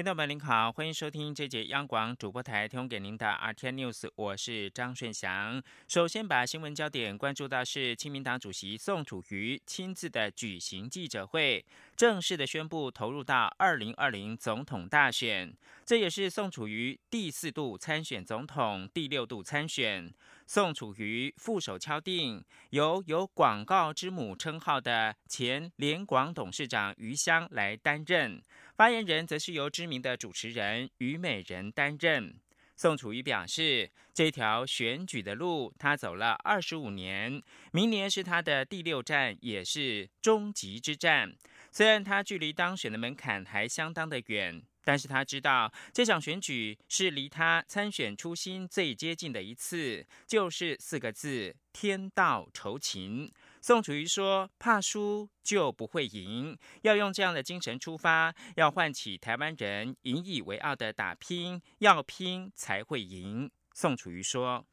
听众朋友您好，欢迎收听这节央广主播台提供给您的 RT News，我是张顺祥。首先把新闻焦点关注到是亲民党主席宋楚瑜亲自的举行记者会，正式的宣布投入到二零二零总统大选。这也是宋楚瑜第四度参选总统，第六度参选。宋楚瑜副手敲定，由有“广告之母”称号的前联广董事长余香来担任，发言人则是由知名的主持人虞美人担任。宋楚瑜表示，这条选举的路他走了二十五年，明年是他的第六站，也是终极之战。虽然他距离当选的门槛还相当的远。但是他知道这场选举是离他参选初心最接近的一次，就是四个字：天道酬勤。宋楚瑜说：“怕输就不会赢，要用这样的精神出发，要唤起台湾人引以为傲的打拼，要拼才会赢。”宋楚瑜说：“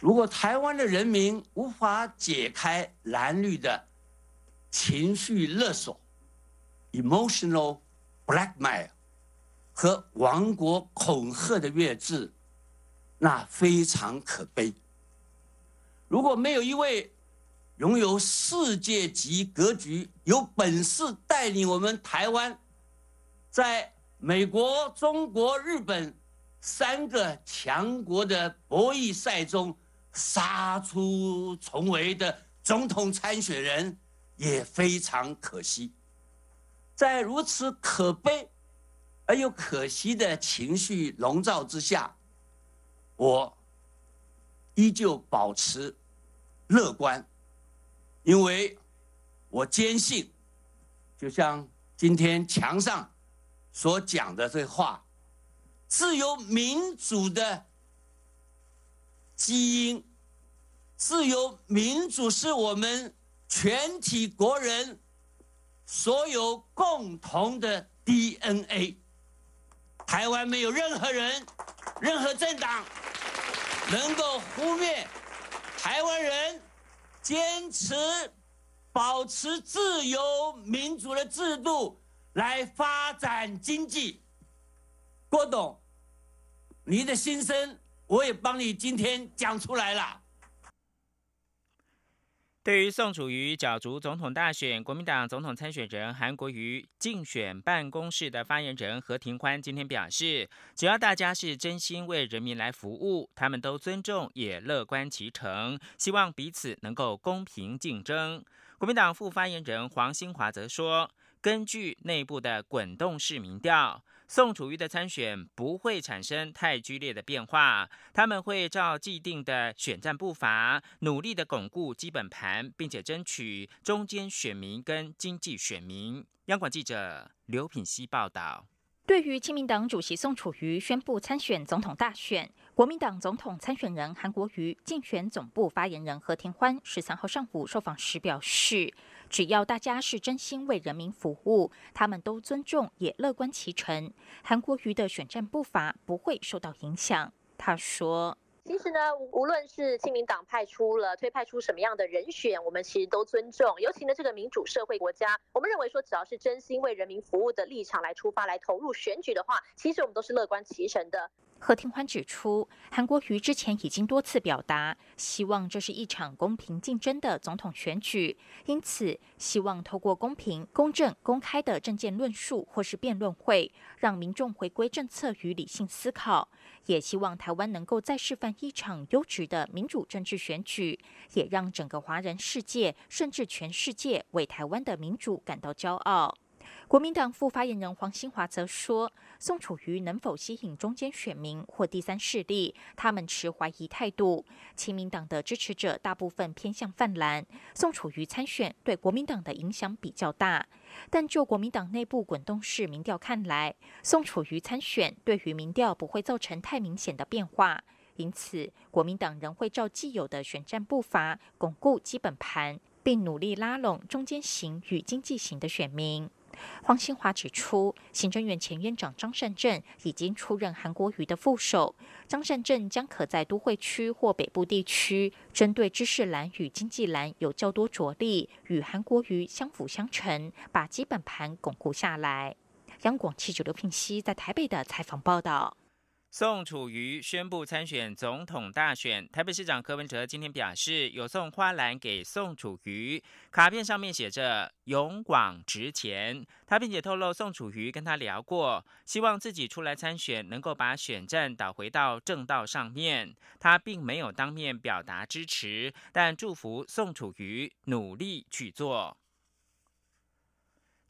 如果台湾的人民无法解开蓝绿的情绪勒索 （emotional blackmail）。”和亡国恐吓的月字，那非常可悲。如果没有一位拥有世界级格局、有本事带领我们台湾，在美国、中国、日本三个强国的博弈赛中杀出重围的总统参选人，也非常可惜。在如此可悲。而又可惜的情绪笼罩之下，我依旧保持乐观，因为我坚信，就像今天墙上所讲的这话，自由民主的基因，自由民主是我们全体国人所有共同的 DNA。台湾没有任何人、任何政党能够忽略台湾人坚持保持自由民主的制度来发展经济。郭董，你的心声我也帮你今天讲出来了。对于宋楚瑜角逐总统大选，国民党总统参选人韩国瑜竞选办公室的发言人何庭欢今天表示，只要大家是真心为人民来服务，他们都尊重也乐观其成，希望彼此能够公平竞争。国民党副发言人黄兴华则说，根据内部的滚动式民调。宋楚瑜的参选不会产生太剧烈的变化，他们会照既定的选战步伐，努力的巩固基本盘，并且争取中间选民跟经济选民。央广记者刘品希报道。对于亲民党主席宋楚瑜宣布参选总统大选，国民党总统参选人韩国瑜竞选总部发言人何田欢十三号上午受访时表示。只要大家是真心为人民服务，他们都尊重也乐观其成。韩国瑜的选战步伐不会受到影响。他说：“其实呢，无论是亲民党派出了推派出什么样的人选，我们其实都尊重。尤其呢，这个民主社会国家，我们认为说，只要是真心为人民服务的立场来出发来投入选举的话，其实我们都是乐观其成的。”何庭欢指出，韩国瑜之前已经多次表达，希望这是一场公平竞争的总统选举，因此希望透过公平、公正、公开的政见论述或是辩论会，让民众回归政策与理性思考。也希望台湾能够再示范一场优质的民主政治选举，也让整个华人世界甚至全世界为台湾的民主感到骄傲。国民党副发言人黄兴华则说：“宋楚瑜能否吸引中间选民或第三势力？他们持怀疑态度。亲民党的支持者大部分偏向泛蓝，宋楚瑜参选对国民党的影响比较大。但就国民党内部滚动式民调看来，宋楚瑜参选对于民调不会造成太明显的变化。因此，国民党仍会照既有的选战步伐，巩固基本盘，并努力拉拢中间型与经济型的选民。”黄新华指出，行政院前院长张善政已经出任韩国瑜的副手，张善政将可在都会区或北部地区，针对知识蓝与经济蓝有较多着力，与韩国瑜相辅相成，把基本盘巩固下来。央广记者刘聘熙在台北的采访报道。宋楚瑜宣布参选总统大选，台北市长柯文哲今天表示，有送花篮给宋楚瑜，卡片上面写着“勇广直前”。他并且透露，宋楚瑜跟他聊过，希望自己出来参选，能够把选战导回到正道上面。他并没有当面表达支持，但祝福宋楚瑜努力去做。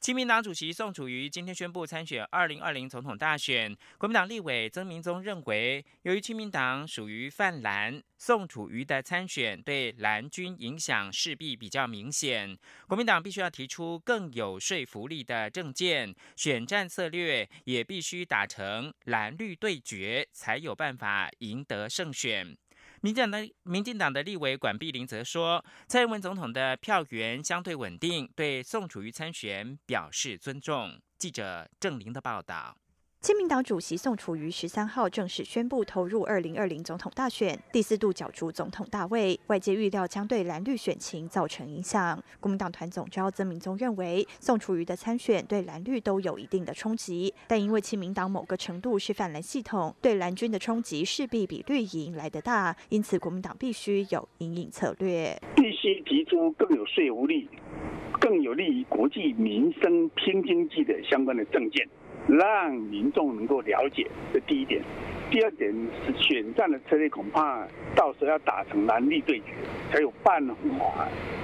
亲民党主席宋楚瑜今天宣布参选二零二零总统大选。国民党立委曾明宗认为，由于亲民党属于泛蓝，宋楚瑜的参选对蓝军影响势必比较明显。国民党必须要提出更有说服力的政见，选战策略也必须打成蓝绿对决，才有办法赢得胜选。民进党的民进党的立委管碧林则说，蔡英文总统的票源相对稳定，对宋楚瑜参选表示尊重。记者郑玲的报道。亲民党主席宋楚瑜十三号正式宣布投入二零二零总统大选，第四度角逐总统大位，外界预料将对蓝绿选情造成影响。国民党团总召曾明宗认为，宋楚瑜的参选对蓝绿都有一定的冲击，但因为亲民党某个程度是泛蓝系统，对蓝军的冲击势必比绿营来得大，因此国民党必须有阴影策略，必须提出更有说服力、更有利于国际民生、拼经济的相关的政见。让民众能够了解，这第一点。第二点是选战的策略，恐怕到时候要打成蓝绿对决，才有办法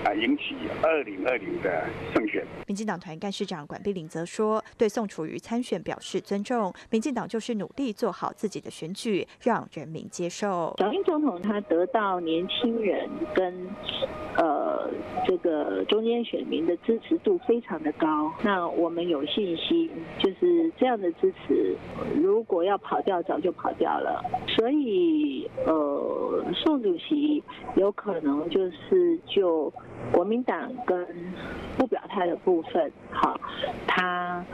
啊引起二零二零的胜选。民进党团干事长管碧玲则说，对宋楚瑜参选表示尊重，民进党就是努力做好自己的选举，让人民接受。小英总统他得到年轻人跟呃这个中间选民的支持度非常的高，那我们有信心，就是这样的支持，如果要跑掉，早就跑。掉了，所以呃，宋主席有可能就是就国民党跟不表态的部分，好，他。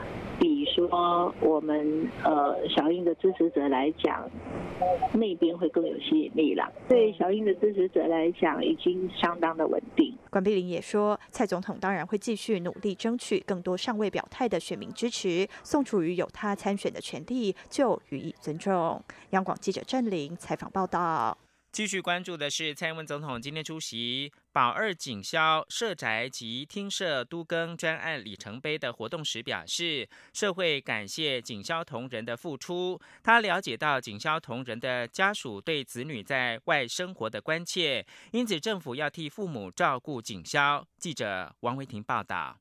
比说我们呃小英的支持者来讲，那边会更有吸引力了。对小英的支持者来讲，已经相当的稳定。关碧玲也说，蔡总统当然会继续努力争取更多尚未表态的选民支持。宋楚瑜有他参选的权利，就予以尊重。央广记者郑玲采访报道。继续关注的是，蔡英文总统今天出席保二警消社宅及厅舍都更专案里程碑的活动时表示，社会感谢警消同仁的付出。他了解到警消同仁的家属对子女在外生活的关切，因此政府要替父母照顾警消。记者王维婷报道。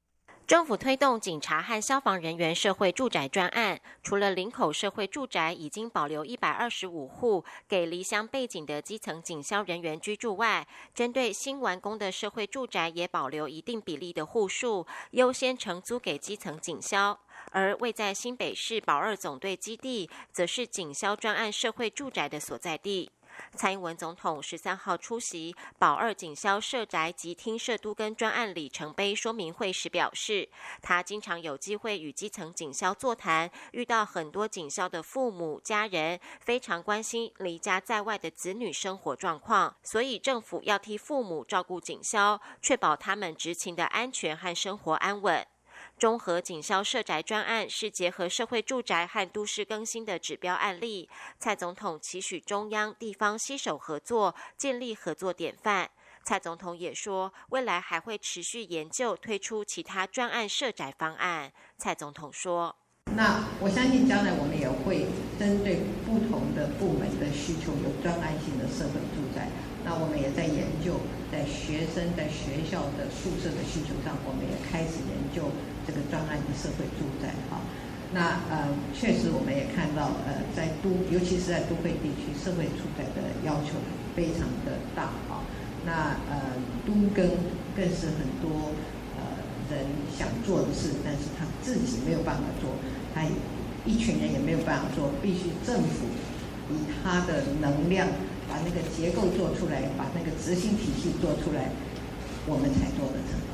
政府推动警察和消防人员社会住宅专案，除了林口社会住宅已经保留一百二十五户给离乡背景的基层警消人员居住外，针对新完工的社会住宅也保留一定比例的户数，优先承租给基层警消。而位在新北市保二总队基地，则是警消专案社会住宅的所在地。蔡英文总统十三号出席保二警消社宅及厅舍都跟专案里程碑说明会时表示，他经常有机会与基层警消座谈，遇到很多警消的父母家人，非常关心离家在外的子女生活状况，所以政府要替父母照顾警消，确保他们执勤的安全和生活安稳。中和警消社宅专案是结合社会住宅和都市更新的指标案例。蔡总统期许中央地方携手合作，建立合作典范。蔡总统也说，未来还会持续研究推出其他专案社宅方案。蔡总统说：“那我相信将来我们也会针对不同的部门的需求，有专案性的社会住宅。那我们也在研究，在学生在学校的宿舍的需求上，我们也开始研究。”这个专案的社会住宅，哈，那呃，确实我们也看到，呃，在都，尤其是在都会地区，社会住宅的要求非常的大，哈，那呃，都更更是很多呃人想做的事，但是他自己没有办法做，他一群人也没有办法做，必须政府以他的能量把那个结构做出来，把那个执行体系做出来，我们才做得成。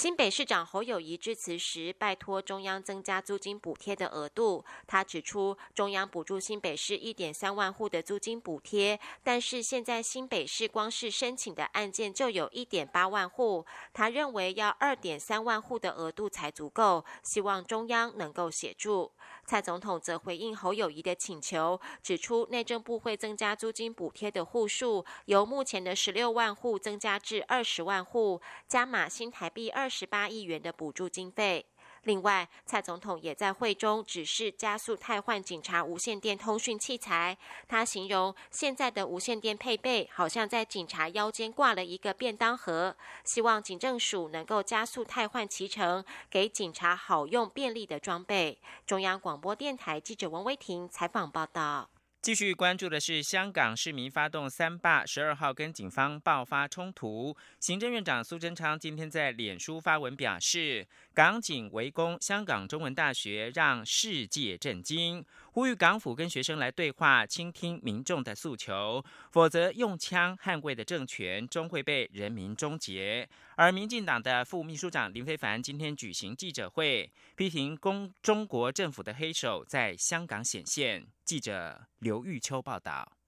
新北市长侯友谊致辞时，拜托中央增加租金补贴的额度。他指出，中央补助新北市一点三万户的租金补贴，但是现在新北市光是申请的案件就有一点八万户。他认为要二点三万户的额度才足够，希望中央能够协助。蔡总统则回应侯友谊的请求，指出内政部会增加租金补贴的户数，由目前的十六万户增加至二十万户，加码新台币二十八亿元的补助经费。另外，蔡总统也在会中指示加速汰换警察无线电通讯器材。他形容现在的无线电配备好像在警察腰间挂了一个便当盒，希望警政署能够加速汰换其成，给警察好用便利的装备。中央广播电台记者王威婷采访报道。继续关注的是香港市民发动三罢，十二号跟警方爆发冲突。行政院长苏贞昌今天在脸书发文表示，港警围攻香港中文大学，让世界震惊，呼吁港府跟学生来对话，倾听民众的诉求，否则用枪捍卫的政权终会被人民终结。而民进党的副秘书长林非凡今天举行记者会，批评公中国政府的黑手在香港显现。记者刘玉秋报道。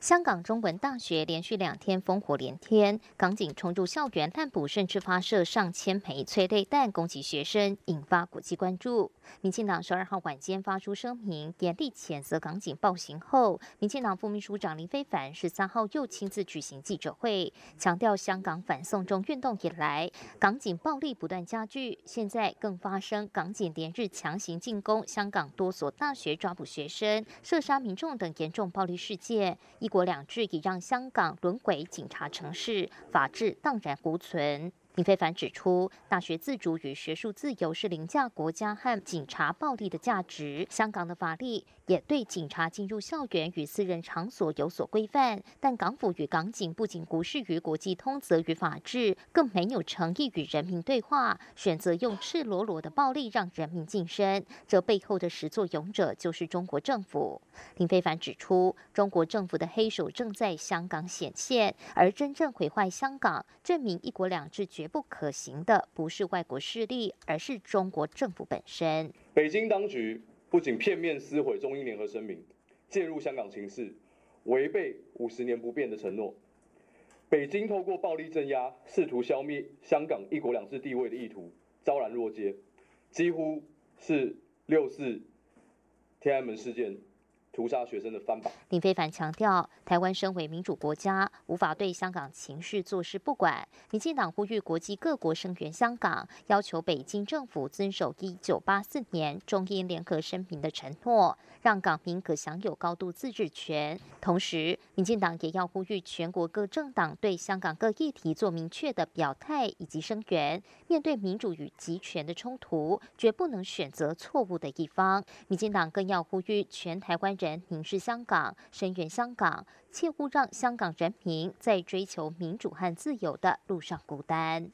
香港中文大学连续两天烽火连天，港警冲入校园逮捕，甚至发射上千枚催泪弹攻击学生，引发国际关注。民进党十二号晚间发出声明，严厉谴责港警暴行后，民进党副秘书长林非凡十三号又亲自举行记者会，强调香港反送中运动以来，港警暴力不断加剧，现在更发生港警连日强行进攻香港多所大学，抓捕学生、射杀民众等严重暴力事件。一国两制已让香港沦为警察城市，法治荡然无存。林非凡指出，大学自主与学术自由是凌驾国家和警察暴力的价值。香港的法律也对警察进入校园与私人场所有所规范，但港府与港警不仅无视于国际通则与法治，更没有诚意与人民对话，选择用赤裸裸的暴力让人民晋升。这背后的始作俑者就是中国政府。林非凡指出，中国政府的黑手正在香港显现，而真正毁坏香港、证明一国两制。绝不可行的不是外国势力，而是中国政府本身。北京当局不仅片面撕毁中英联合声明，介入香港情势，违背五十年不变的承诺。北京透过暴力镇压，试图消灭香港一国两制地位的意图，昭然若揭，几乎是六四天安门事件。屠杀学生的翻版。林非凡强调，台湾身为民主国家，无法对香港情绪坐视不管。民进党呼吁国际各国声援香港，要求北京政府遵守一九八四年中英联合声明的承诺，让港民可享有高度自治权。同时，民进党也要呼吁全国各政党对香港各议题做明确的表态以及声援。面对民主与集权的冲突，绝不能选择错误的一方。民进党更要呼吁全台湾。人凝视香港，声援香港，切勿让香港人民在追求民主和自由的路上孤单。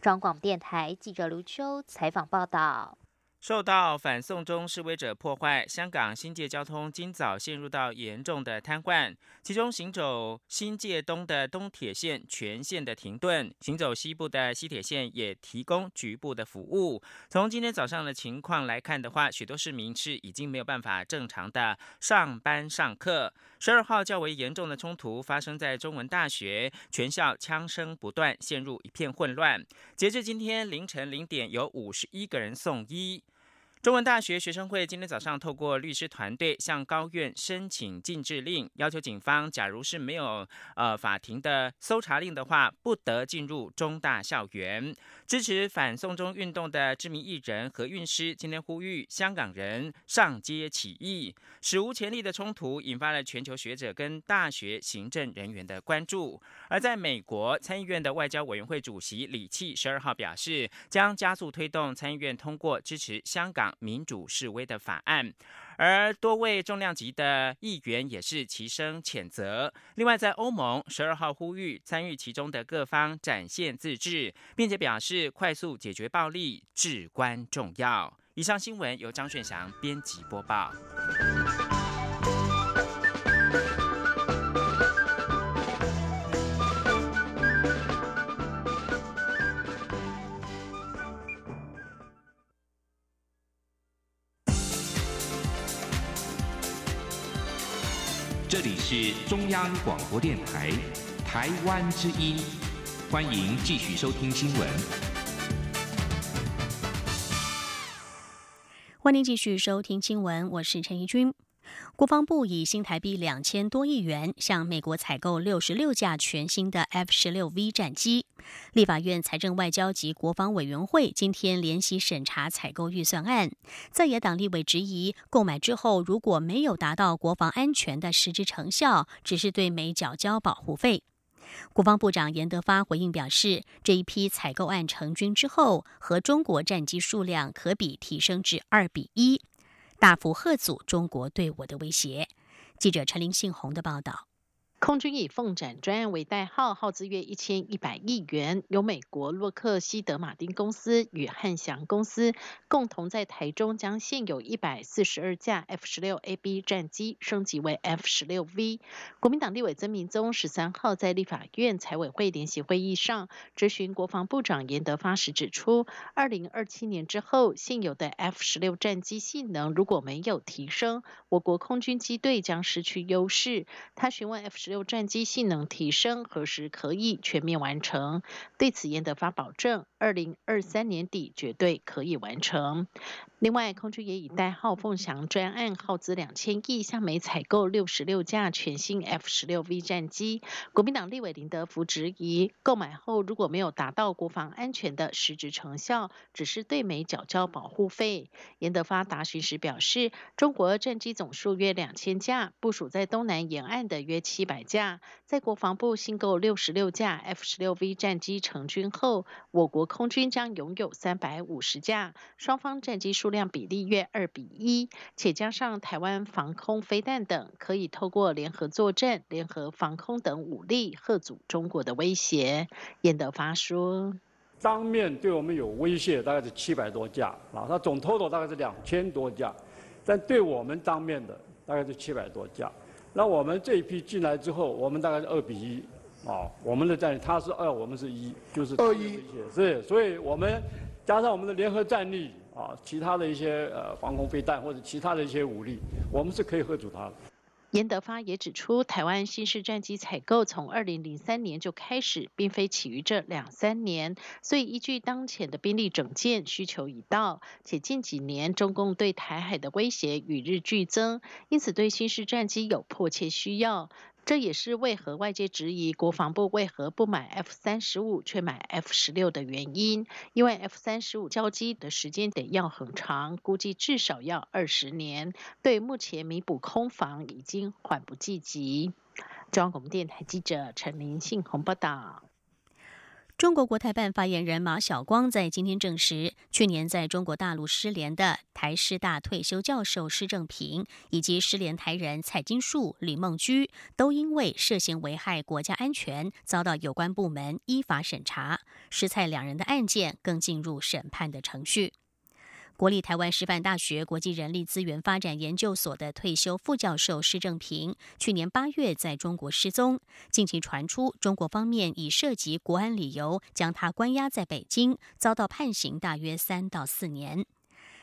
中广电台记者卢秋采访报道。受到反送中示威者破坏，香港新界交通今早陷入到严重的瘫痪。其中行走新界东的东铁线全线的停顿，行走西部的西铁线也提供局部的服务。从今天早上的情况来看的话，许多市民是已经没有办法正常的上班上课。十二号较为严重的冲突发生在中文大学，全校枪声不断，陷入一片混乱。截至今天凌晨零点，有五十一个人送医。中文大学学生会今天早上透过律师团队向高院申请禁制令，要求警方，假如是没有呃法庭的搜查令的话，不得进入中大校园。支持反送中运动的知名艺人何韵诗今天呼吁香港人上街起义。史无前例的冲突引发了全球学者跟大学行政人员的关注。而在美国参议院的外交委员会主席李契十二号表示，将加速推动参议院通过支持香港。民主示威的法案，而多位重量级的议员也是齐声谴责。另外，在欧盟十二号呼吁参与其中的各方展现自治，并且表示快速解决暴力至关重要。以上新闻由张炫翔编辑播报。是中央广播电台台湾之音，欢迎继续收听新闻。欢迎继续收听新闻，我是陈怡君。国防部以新台币两千多亿元向美国采购六十六架全新的 F 十六 V 战机。立法院财政外交及国防委员会今天联席审查采购预算案，在野党立委质疑，购买之后如果没有达到国防安全的实质成效，只是对美缴交保护费。国防部长严德发回应表示，这一批采购案成军之后，和中国战机数量可比提升至二比一。大幅吓阻中国对我的威胁。记者陈林信宏的报道。空军以凤展专案为代号，耗资约一千一百亿元，由美国洛克希德马丁公司与汉翔公司共同在台中将现有一百四十二架 F 十六 A B 战机升级为 F 十六 V。国民党立委曾明宗十三号在立法院财委会联席会议上质询国防部长严德发时指出，二零二七年之后现有的 F 十六战机性能如果没有提升，我国空军机队将失去优势。他询问 F 十六战机性能提升何时可以全面完成？对此，严德发保证，二零二三年底绝对可以完成。另外，空军也以代号“凤翔”专案耗资两千亿，向美采购六十六架全新 F 十六 V 战机。国民党立委林德福质疑，购买后如果没有达到国防安全的实质成效，只是对美缴交保护费。严德发答询时表示，中国战机总数约两千架，部署在东南沿岸的约七百架。在国防部新购六十六架 F 十六 V 战机成军后，我国空军将拥有三百五十架，双方战机数。量比例约二比一，且加上台湾防空飞弹等，可以透过联合作战、联合防空等武力，吓阻中国的威胁。严德发说：“当面对我们有威胁，大概是七百多架啊，它总 total 大概是两千多架，但对我们当面的大概是七百多架。那我们这一批进来之后，我们大概是二比一啊，我们的战力它是二，我们是一，就是二一，是，所以我们加上我们的联合战力。”啊，其他的一些呃防空飞弹或者其他的一些武力，我们是可以喝阻它的。严德发也指出，台湾新式战机采购从二零零三年就开始，并非起于这两三年，所以依据当前的兵力整建需求已到，且近几年中共对台海的威胁与日俱增，因此对新式战机有迫切需要。这也是为何外界质疑国防部为何不买 F 三十五却买 F 十六的原因。因为 F 三十五交机的时间得要很长，估计至少要二十年，对目前弥补空防已经缓不济急。中央广播电台记者陈林信宏报道。中国国台办发言人马晓光在今天证实，去年在中国大陆失联的台师大退休教授施正平以及失联台人蔡金树、李梦居，都因为涉嫌危害国家安全，遭到有关部门依法审查。施蔡两人的案件更进入审判的程序。国立台湾师范大学国际人力资源发展研究所的退休副教授施正平，去年八月在中国失踪。近期传出，中国方面以涉及国安理由将他关押在北京，遭到判刑大约三到四年。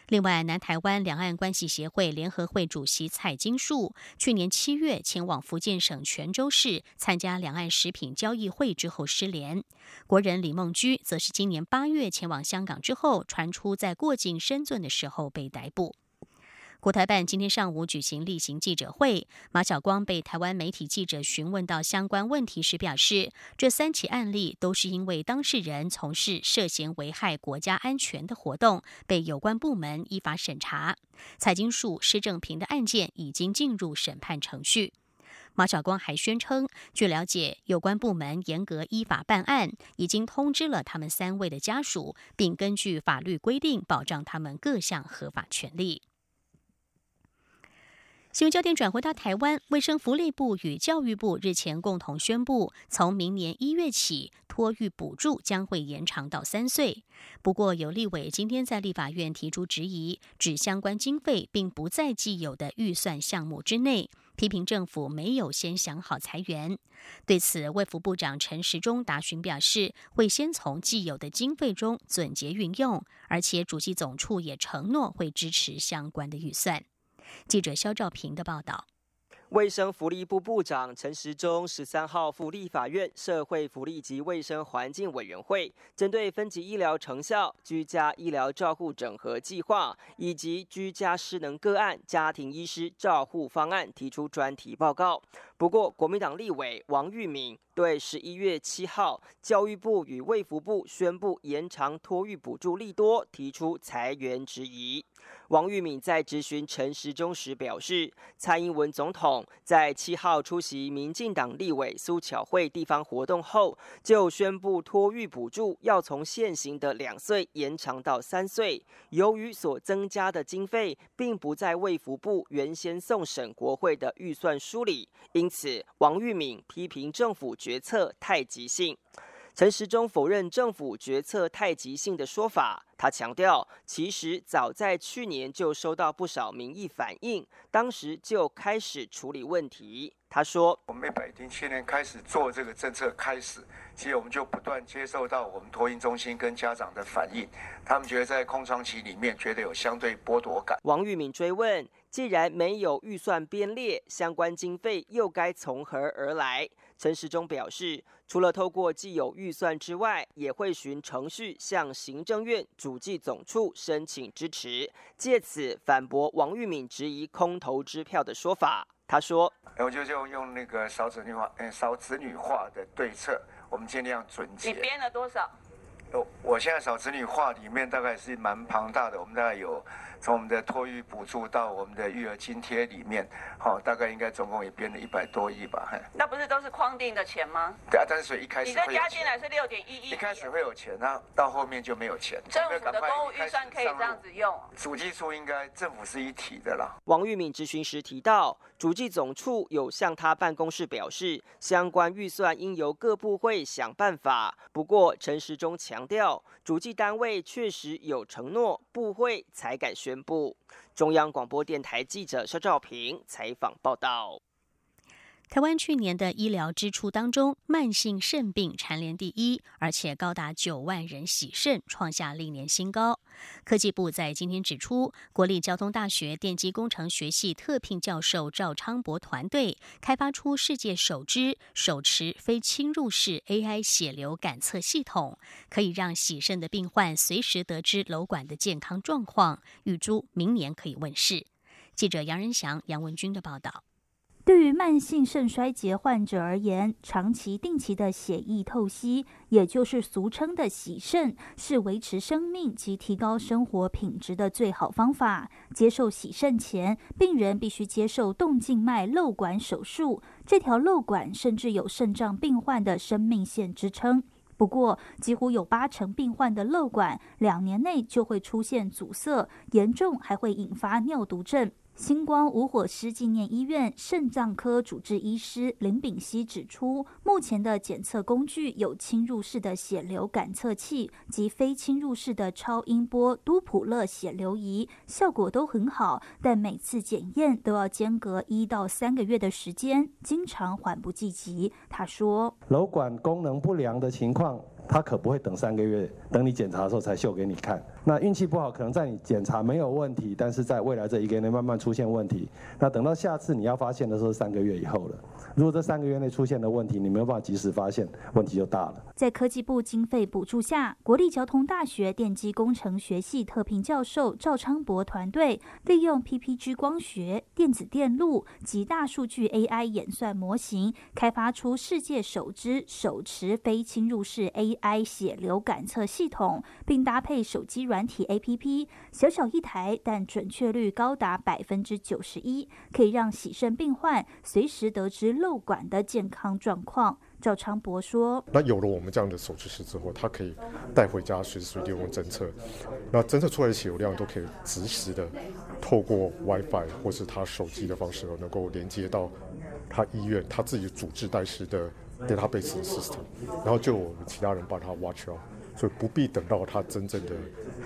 另外，南台湾两岸关系协会联合会主席蔡金树去年七月前往福建省泉州市参加两岸食品交易会之后失联。国人李梦居则是今年八月前往香港之后，传出在过境深圳的时候被逮捕。国台办今天上午举行例行记者会，马晓光被台湾媒体记者询问到相关问题时表示，这三起案例都是因为当事人从事涉嫌危害国家安全的活动，被有关部门依法审查。蔡金树、施正平的案件已经进入审判程序。马晓光还宣称，据了解，有关部门严格依法办案，已经通知了他们三位的家属，并根据法律规定保障他们各项合法权利。新闻焦点转回到台湾，卫生福利部与教育部日前共同宣布，从明年一月起，托育补助将会延长到三岁。不过，有立委今天在立法院提出质疑，指相关经费并不在既有的预算项目之内，批评政府没有先想好裁员。对此，卫福部长陈时中答询表示，会先从既有的经费中总结运用，而且主计总处也承诺会支持相关的预算。记者肖兆平的报道：卫生福利部部长陈时中十三号赴立法院社会福利及卫生环境委员会，针对分级医疗成效、居家医疗照护整合计划以及居家失能个案家庭医师照护方案提出专题报告。不过，国民党立委王玉敏对十一月七号教育部与卫福部宣布延长托育补助利多提出裁员质疑。王玉敏在质询陈时中时表示，蔡英文总统在七号出席民进党立委苏巧慧地方活动后，就宣布托育补助要从现行的两岁延长到三岁。由于所增加的经费并不在卫福部原先送审国会的预算书里，因此王玉敏批评政府决策太急性。陈时中否认政府决策太急性的说法，他强调，其实早在去年就收到不少民意反映，当时就开始处理问题。他说：“我们北京去年开始做这个政策开始，其实我们就不断接受到我们托婴中心跟家长的反应，他们觉得在空窗期里面觉得有相对剥夺感。”王玉敏追问：“既然没有预算编列，相关经费又该从何而来？”陈时中表示，除了透过既有预算之外，也会循程序向行政院主计总处申请支持，借此反驳王玉敏质疑空头支票的说法。他说：“我就用用那个少子女化，嗯，少子女化的对策，我们尽量准结。你编了多少？我我现在少子女化里面大概是蛮庞大的，我们大概有。”从我们的托育补助到我们的育儿津贴里面，好，大概应该总共也编了一百多亿吧。那不是都是框定的钱吗？对啊，但是所以一开始你这加进来是六点一亿，一开始会有钱，那到后面就没有钱。政府的公务预算可以这样子用。主计处应该政府是一体的啦。王玉敏质询时提到，主计总处有向他办公室表示，相关预算应由各部会想办法。不过陈时中强调，主计单位确实有承诺，部会才敢宣。宣布。中央广播电台记者肖兆平采访报道。台湾去年的医疗支出当中，慢性肾病蝉联第一，而且高达九万人洗肾，创下历年新高。科技部在今天指出，国立交通大学电机工程学系特聘教授赵昌博团队开发出世界首支手持非侵入式 AI 血流感测系统，可以让洗肾的病患随时得知瘘管的健康状况，预祝明年可以问世。记者杨仁祥、杨文军的报道。对于慢性肾衰竭患者而言，长期定期的血液透析，也就是俗称的洗肾，是维持生命及提高生活品质的最好方法。接受洗肾前，病人必须接受动静脉漏管手术，这条漏管甚至有肾脏病患的生命线支撑。不过，几乎有八成病患的漏管两年内就会出现阻塞，严重还会引发尿毒症。星光无火师纪念医院肾脏科主治医师林炳熙指出，目前的检测工具有侵入式的血流感测器及非侵入式的超音波都普勒血流仪，效果都很好，但每次检验都要间隔一到三个月的时间，经常缓不济急。他说：“楼管功能不良的情况。”他可不会等三个月，等你检查的时候才秀给你看。那运气不好，可能在你检查没有问题，但是在未来这一个月内慢慢出现问题。那等到下次你要发现的时候，三个月以后了。如果这三个月内出现的问题，你没有办法及时发现，问题就大了。在科技部经费补助下，国立交通大学电机工程学系特聘教授赵昌博团队，利用 PPG 光学、电子电路及大数据 AI 演算模型，开发出世界首支手持非侵入式 AI 血流感测系统，并搭配手机软体 APP，小小一台，但准确率高达百分之九十一，可以让洗肾病患随时得知。漏管的健康状况，赵昌博说：“那有了我们这样的手持式之后，他可以带回家，随时随地用侦测。那侦测出来的血流量都可以及时的透过 WiFi 或是他手机的方式，能够连接到他医院他自己主治代师的 database system，然后就我们其他人帮他 watch out，所以不必等到他真正的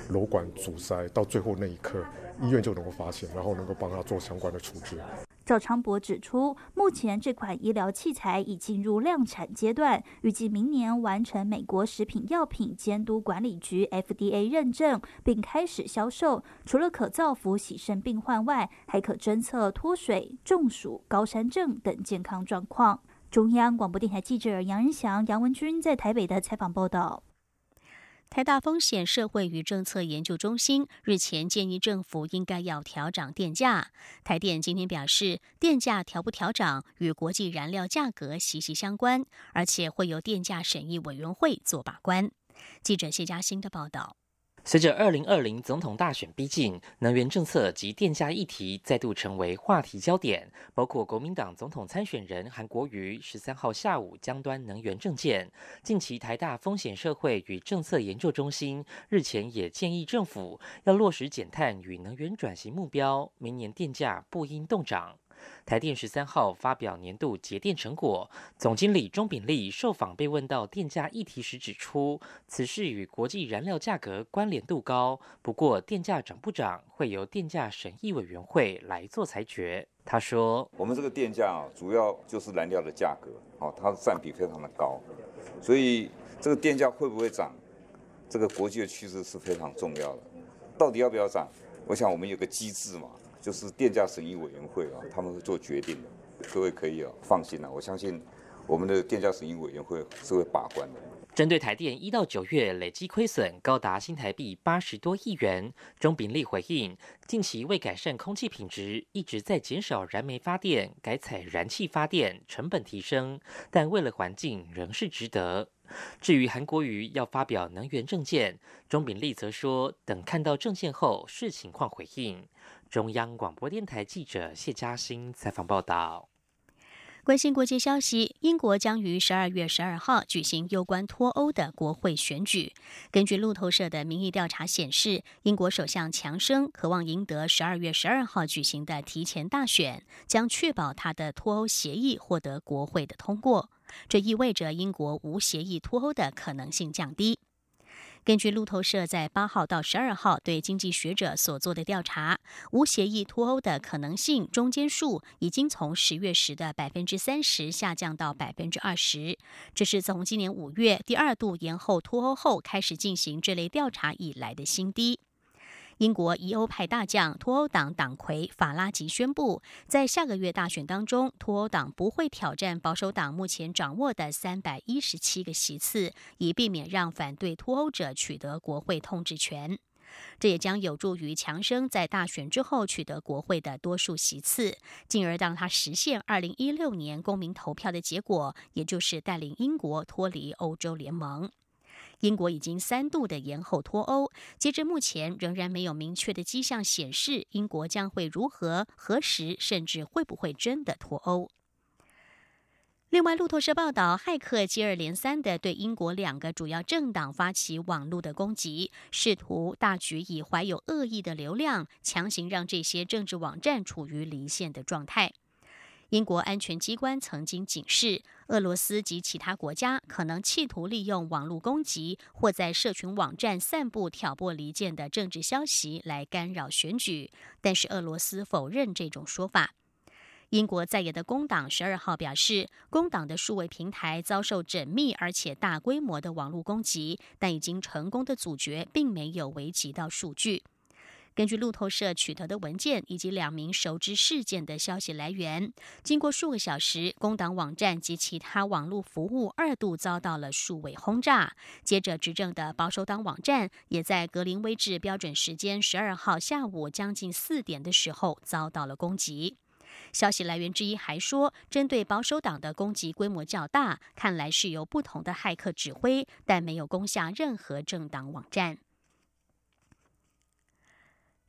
瘘管阻塞到最后那一刻，医院就能够发现，然后能够帮他做相关的处置。”赵昌博指出，目前这款医疗器材已进入量产阶段，预计明年完成美国食品药品监督管理局 FDA 认证，并开始销售。除了可造福洗肾病患外，还可侦测脱水、中暑、高山症等健康状况。中央广播电台记者杨仁祥、杨文军在台北的采访报道。台大风险社会与政策研究中心日前建议政府应该要调涨电价。台电今天表示，电价调不调涨与国际燃料价格息息相关，而且会由电价审议委员会做把关。记者谢佳欣的报道。随着二零二零总统大选逼近，能源政策及电价议题再度成为话题焦点。包括国民党总统参选人韩国瑜十三号下午将端能源政见。近期台大风险社会与政策研究中心日前也建议政府要落实减碳与能源转型目标，明年电价不应动涨。台电十三号发表年度节电成果，总经理钟炳立受访被问到电价议题时指出，此事与国际燃料价格关联度高，不过电价涨不涨会由电价审议委员会来做裁决。他说：“我们这个电价啊主要就是燃料的价格，哦，它的占比非常的高，所以这个电价会不会涨，这个国际的趋势是非常重要的。到底要不要涨？我想我们有个机制嘛。”就是电价审议委员会啊，他们会做决定的。各位可以啊放心啊，我相信我们的电价审议委员会是会把关的。针对台电一到九月累计亏损高达新台币八十多亿元，钟炳立回应，近期为改善空气品质，一直在减少燃煤发电，改采燃气发电，成本提升，但为了环境，仍是值得。至于韩国瑜要发表能源政见，钟炳立则说，等看到政见后视情况回应。中央广播电台记者谢嘉欣采访报道。关心国际消息，英国将于十二月十二号举行有关脱欧的国会选举。根据路透社的民意调查显示，英国首相强生渴望赢得十二月十二号举行的提前大选，将确保他的脱欧协议获得国会的通过。这意味着英国无协议脱欧的可能性降低。根据路透社在八号到十二号对经济学者所做的调查，无协议脱欧的可能性中间数已经从十月时的百分之三十下降到百分之二十，这是从今年五月第二度延后脱欧后开始进行这类调查以来的新低。英国疑欧派大将脱欧党党魁法拉吉宣布，在下个月大选当中，脱欧党不会挑战保守党目前掌握的三百一十七个席次，以避免让反对脱欧者取得国会统治权。这也将有助于强生在大选之后取得国会的多数席次，进而让他实现二零一六年公民投票的结果，也就是带领英国脱离欧洲联盟。英国已经三度的延后脱欧，截至目前仍然没有明确的迹象显示英国将会如何、何时，甚至会不会真的脱欧。另外，路透社报道，骇客接二连三的对英国两个主要政党发起网络的攻击，试图大举以怀有恶意的流量强行让这些政治网站处于离线的状态。英国安全机关曾经警示，俄罗斯及其他国家可能企图利用网络攻击或在社群网站散布挑拨离间的政治消息来干扰选举，但是俄罗斯否认这种说法。英国在野的工党十二号表示，工党的数位平台遭受缜密而且大规模的网络攻击，但已经成功的阻绝，并没有危及到数据。根据路透社取得的文件以及两名熟知事件的消息来源，经过数个小时，工党网站及其他网络服务二度遭到了数位轰炸。接着，执政的保守党网站也在格林威治标准时间十二号下午将近四点的时候遭到了攻击。消息来源之一还说，针对保守党的攻击规模较大，看来是由不同的骇客指挥，但没有攻下任何政党网站。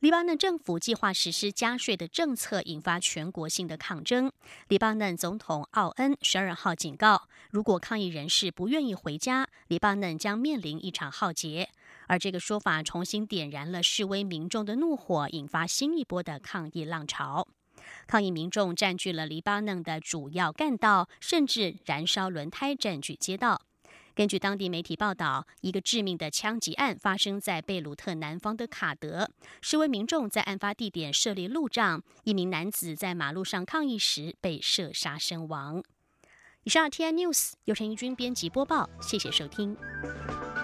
黎巴嫩政府计划实施加税的政策，引发全国性的抗争。黎巴嫩总统奥恩十二号警告，如果抗议人士不愿意回家，黎巴嫩将面临一场浩劫。而这个说法重新点燃了示威民众的怒火，引发新一波的抗议浪潮。抗议民众占据了黎巴嫩的主要干道，甚至燃烧轮胎，占据街道。根据当地媒体报道，一个致命的枪击案发生在贝鲁特南方的卡德。示威民众在案发地点设立路障，一名男子在马路上抗议时被射杀身亡。以上 T N News 由陈怡君编辑播报，谢谢收听。